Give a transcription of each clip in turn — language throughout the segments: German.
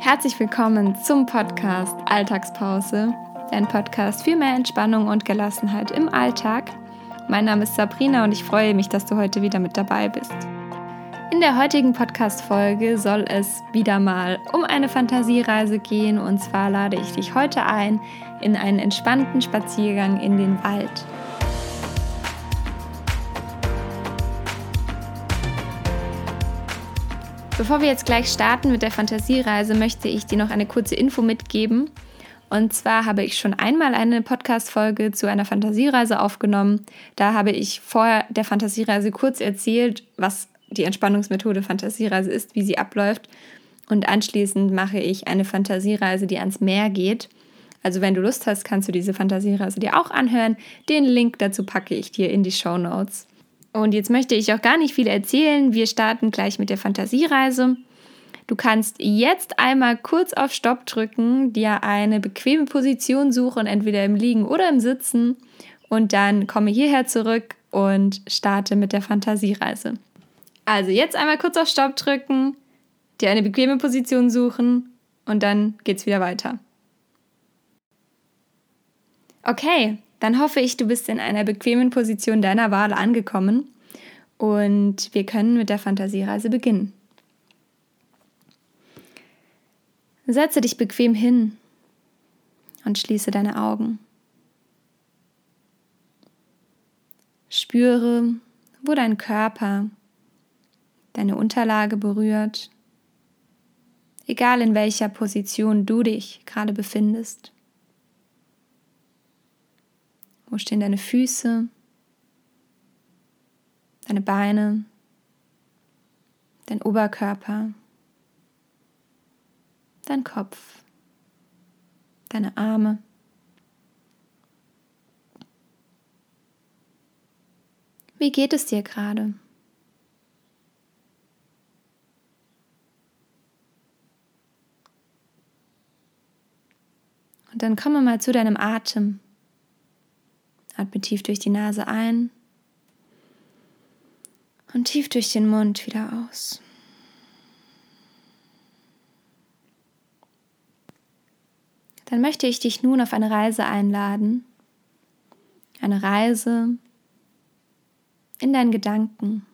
Herzlich willkommen zum Podcast Alltagspause, dein Podcast für mehr Entspannung und Gelassenheit im Alltag. Mein Name ist Sabrina und ich freue mich, dass du heute wieder mit dabei bist. In der heutigen Podcast-Folge soll es wieder mal um eine Fantasiereise gehen und zwar lade ich dich heute ein in einen entspannten Spaziergang in den Wald. Bevor wir jetzt gleich starten mit der Fantasiereise, möchte ich dir noch eine kurze Info mitgeben. Und zwar habe ich schon einmal eine Podcast-Folge zu einer Fantasiereise aufgenommen. Da habe ich vor der Fantasiereise kurz erzählt, was die Entspannungsmethode Fantasiereise ist, wie sie abläuft. Und anschließend mache ich eine Fantasiereise, die ans Meer geht. Also wenn du Lust hast, kannst du diese Fantasiereise dir auch anhören. Den Link dazu packe ich dir in die Show Notes. Und jetzt möchte ich auch gar nicht viel erzählen. Wir starten gleich mit der Fantasiereise. Du kannst jetzt einmal kurz auf Stopp drücken, dir eine bequeme Position suchen, entweder im Liegen oder im Sitzen. Und dann komme hierher zurück und starte mit der Fantasiereise. Also jetzt einmal kurz auf Stopp drücken, dir eine bequeme Position suchen und dann geht's wieder weiter. Okay, dann hoffe ich, du bist in einer bequemen Position deiner Wahl angekommen und wir können mit der Fantasiereise beginnen. Setze dich bequem hin und schließe deine Augen. Spüre, wo dein Körper deine Unterlage berührt, egal in welcher Position du dich gerade befindest. Wo stehen deine Füße, deine Beine, dein Oberkörper, dein Kopf, deine Arme. Wie geht es dir gerade? Und dann komme mal zu deinem Atem. Atme tief durch die Nase ein und tief durch den Mund wieder aus. Dann möchte ich dich nun auf eine Reise einladen. Eine Reise in deinen Gedanken.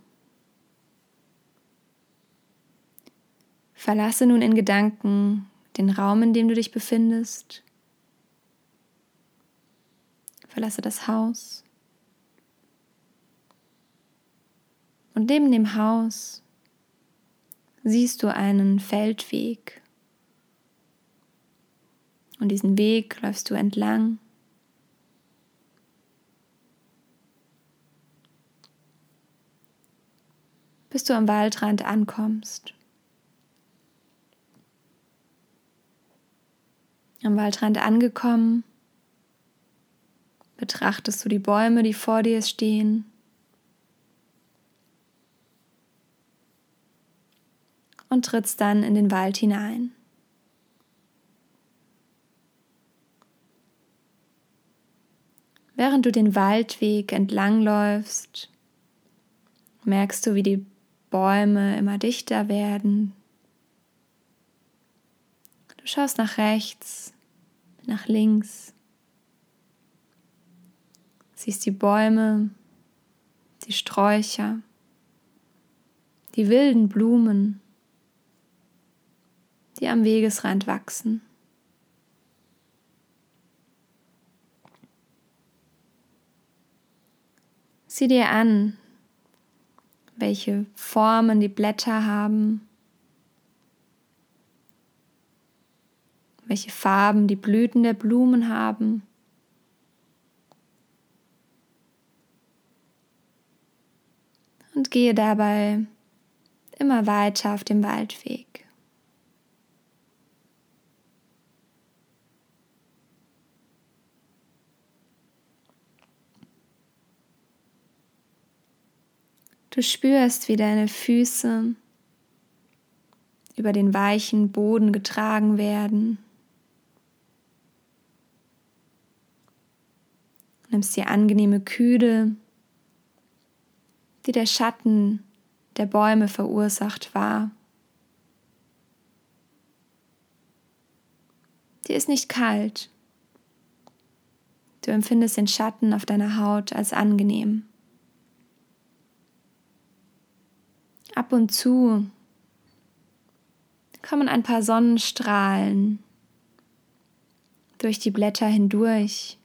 Verlasse nun in Gedanken den Raum, in dem du dich befindest Verlasse das Haus. Und neben dem Haus siehst du einen Feldweg. Und diesen Weg läufst du entlang. bis du am Waldrand ankommst. Am Waldrand angekommen, betrachtest du die Bäume, die vor dir stehen. Und trittst dann in den Wald hinein. Während du den Waldweg entlangläufst, merkst du, wie die Bäume immer dichter werden. Du schaust nach rechts, nach links siehst die Bäume, die Sträucher, die wilden Blumen, die am Wegesrand wachsen. Sieh dir an, welche Formen die Blätter haben, welche Farben die Blüten der Blumen haben. Und gehe dabei immer weiter auf dem Waldweg. Du spürst, wie deine Füße über den weichen Boden getragen werden. Nimmst dir angenehme Kühle die der Schatten der Bäume verursacht war. Dir ist nicht kalt. Du empfindest den Schatten auf deiner Haut als angenehm. Ab und zu kommen ein paar Sonnenstrahlen durch die Blätter hindurch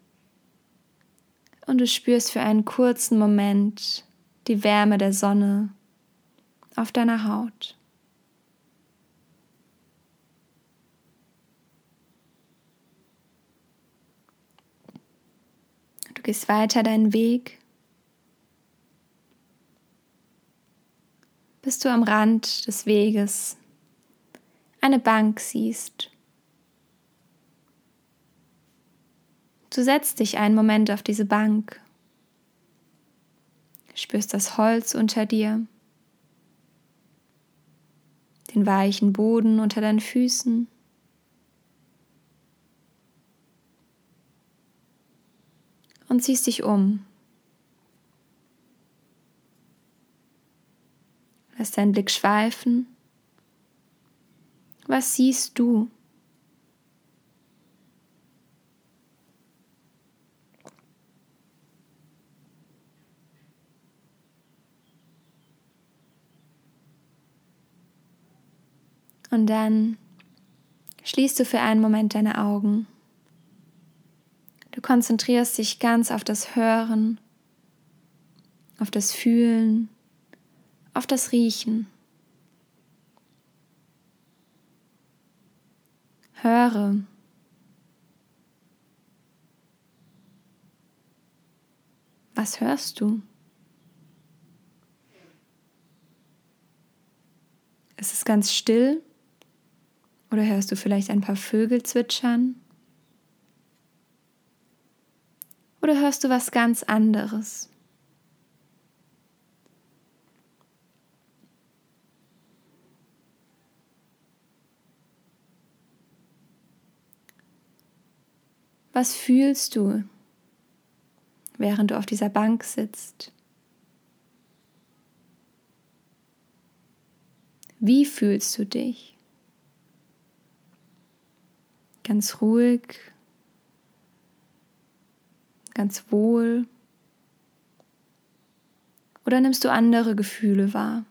und du spürst für einen kurzen Moment die Wärme der Sonne auf deiner Haut. Du gehst weiter deinen Weg, bis du am Rand des Weges eine Bank siehst. Du setzt dich einen Moment auf diese Bank, spürst das Holz unter dir, den weichen Boden unter deinen Füßen. Und ziehst dich um. Lass deinen Blick schweifen. Was siehst du? Und dann schließt du für einen Moment deine Augen. Du konzentrierst dich ganz auf das Hören, auf das Fühlen, auf das Riechen. Höre. Was hörst du? Ist es ganz still? Oder hörst du vielleicht ein paar Vögel zwitschern? Oder hörst du was ganz anderes? Was fühlst du, während du auf dieser Bank sitzt? Wie fühlst du dich? Ganz ruhig, ganz wohl? Oder nimmst du andere Gefühle wahr?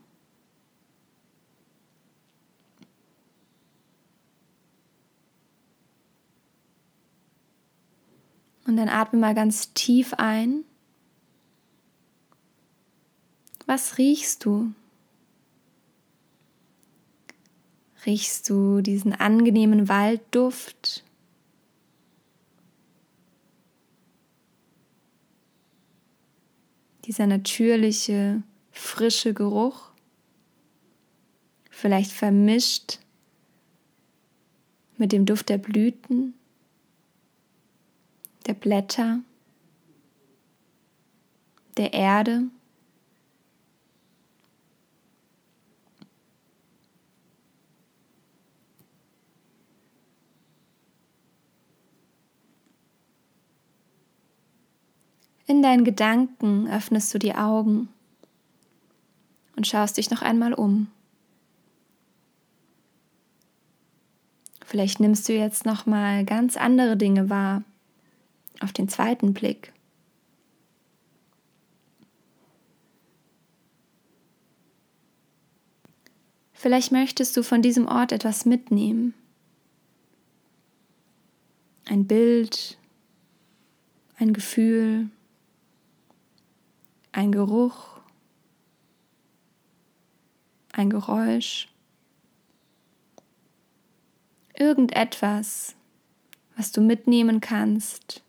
Und dann atme mal ganz tief ein. Was riechst du? Riechst du diesen angenehmen Waldduft? Dieser natürliche, frische Geruch? Vielleicht vermischt mit dem Duft der Blüten, der Blätter, der Erde? In deinen Gedanken öffnest du die Augen und schaust dich noch einmal um. Vielleicht nimmst du jetzt noch mal ganz andere Dinge wahr auf den zweiten Blick. Vielleicht möchtest du von diesem Ort etwas mitnehmen. Ein Bild, ein Gefühl, ein Geruch, ein Geräusch, irgendetwas, was du mitnehmen kannst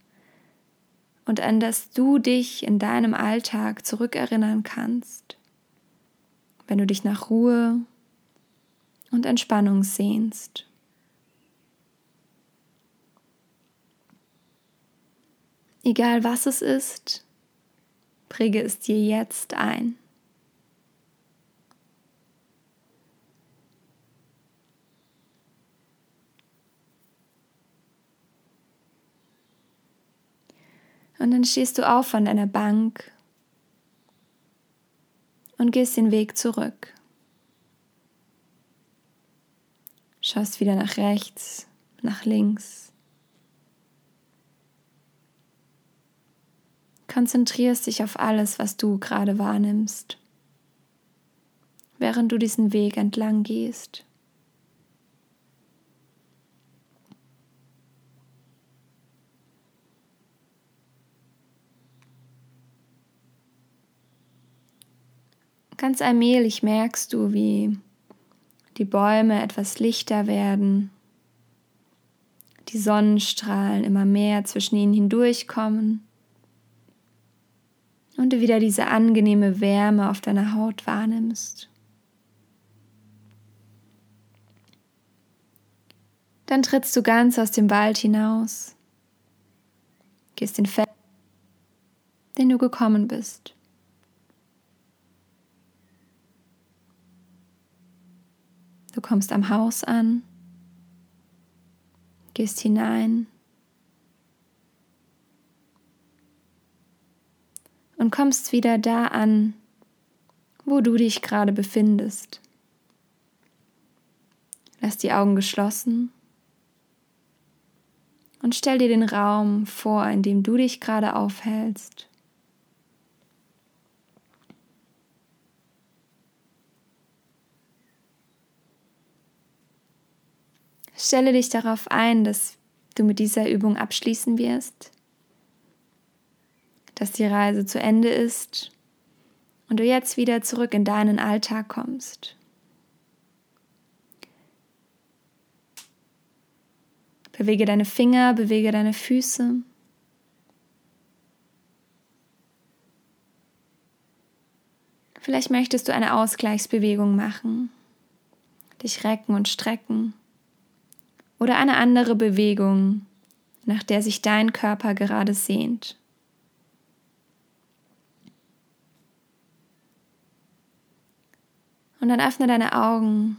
und an das du dich in deinem Alltag zurückerinnern kannst, wenn du dich nach Ruhe und Entspannung sehnst. Egal was es ist, Präge es dir jetzt ein. Und dann stehst du auf von deiner Bank und gehst den Weg zurück. Schaust wieder nach rechts, nach links. Konzentrierst dich auf alles, was du gerade wahrnimmst, während du diesen Weg entlang gehst. Ganz allmählich merkst du, wie die Bäume etwas lichter werden, die Sonnenstrahlen immer mehr zwischen ihnen hindurchkommen und du wieder diese angenehme Wärme auf deiner Haut wahrnimmst. Dann trittst du ganz aus dem Wald hinaus, gehst den Feld, den du gekommen bist. Du kommst am Haus an, gehst hinein und kommst wieder da an, wo du dich gerade befindest. Lass die Augen geschlossen und stell dir den Raum vor, in dem du dich gerade aufhältst. Stelle dich darauf ein, dass du mit dieser Übung abschließen wirst, dass die Reise zu Ende ist und du jetzt wieder zurück in deinen Alltag kommst. Bewege deine Finger, bewege deine Füße. Vielleicht möchtest du eine Ausgleichsbewegung machen, dich recken und strecken oder eine andere Bewegung, nach der sich dein Körper gerade sehnt. Und dann öffne deine Augen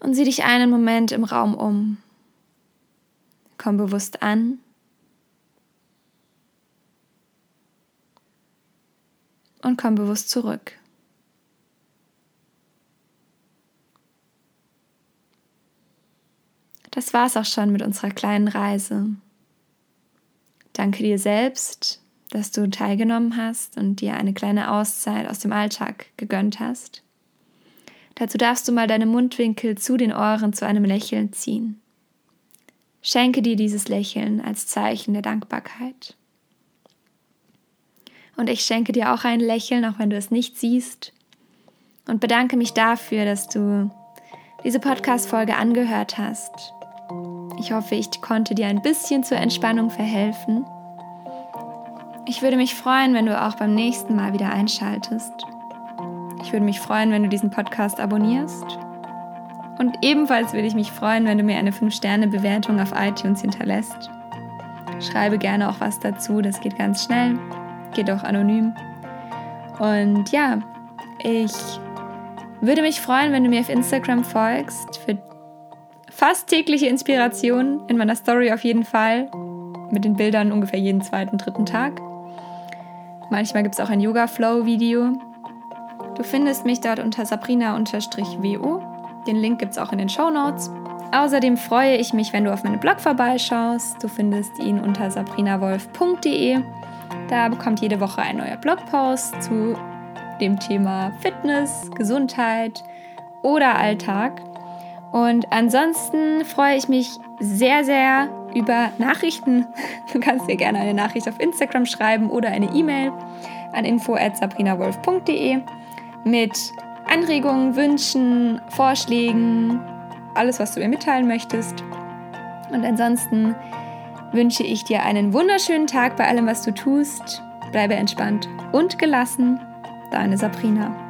und sieh dich einen Moment im Raum um. Komm bewusst an. Und komm bewusst zurück. Das war's auch schon mit unserer kleinen Reise. Danke dir selbst, dass du teilgenommen hast und dir eine kleine Auszeit aus dem Alltag gegönnt hast. Dazu darfst du mal deine Mundwinkel zu den Ohren zu einem Lächeln ziehen. Schenke dir dieses Lächeln als Zeichen der Dankbarkeit. Und ich schenke dir auch ein Lächeln, auch wenn du es nicht siehst. Und bedanke mich dafür, dass du diese Podcast-Folge angehört hast ich hoffe, ich konnte dir ein bisschen zur Entspannung verhelfen. Ich würde mich freuen, wenn du auch beim nächsten Mal wieder einschaltest. Ich würde mich freuen, wenn du diesen Podcast abonnierst. Und ebenfalls würde ich mich freuen, wenn du mir eine 5-Sterne-Bewertung auf iTunes hinterlässt. Schreibe gerne auch was dazu, das geht ganz schnell, geht auch anonym. Und ja, ich würde mich freuen, wenn du mir auf Instagram folgst. Für fast tägliche Inspiration in meiner Story auf jeden Fall. Mit den Bildern ungefähr jeden zweiten, dritten Tag. Manchmal gibt es auch ein Yoga-Flow-Video. Du findest mich dort unter sabrina-wo. Den Link gibt es auch in den Show Notes. Außerdem freue ich mich, wenn du auf meinen Blog vorbeischaust. Du findest ihn unter sabrinawolf.de. Da bekommt jede Woche ein neuer Blogpost zu dem Thema Fitness, Gesundheit oder Alltag. Und ansonsten freue ich mich sehr, sehr über Nachrichten. Du kannst dir gerne eine Nachricht auf Instagram schreiben oder eine E-Mail an info@sabrinawolf.de mit Anregungen, Wünschen, Vorschlägen, alles, was du mir mitteilen möchtest. Und ansonsten wünsche ich dir einen wunderschönen Tag bei allem, was du tust. Bleibe entspannt und gelassen. Deine Sabrina.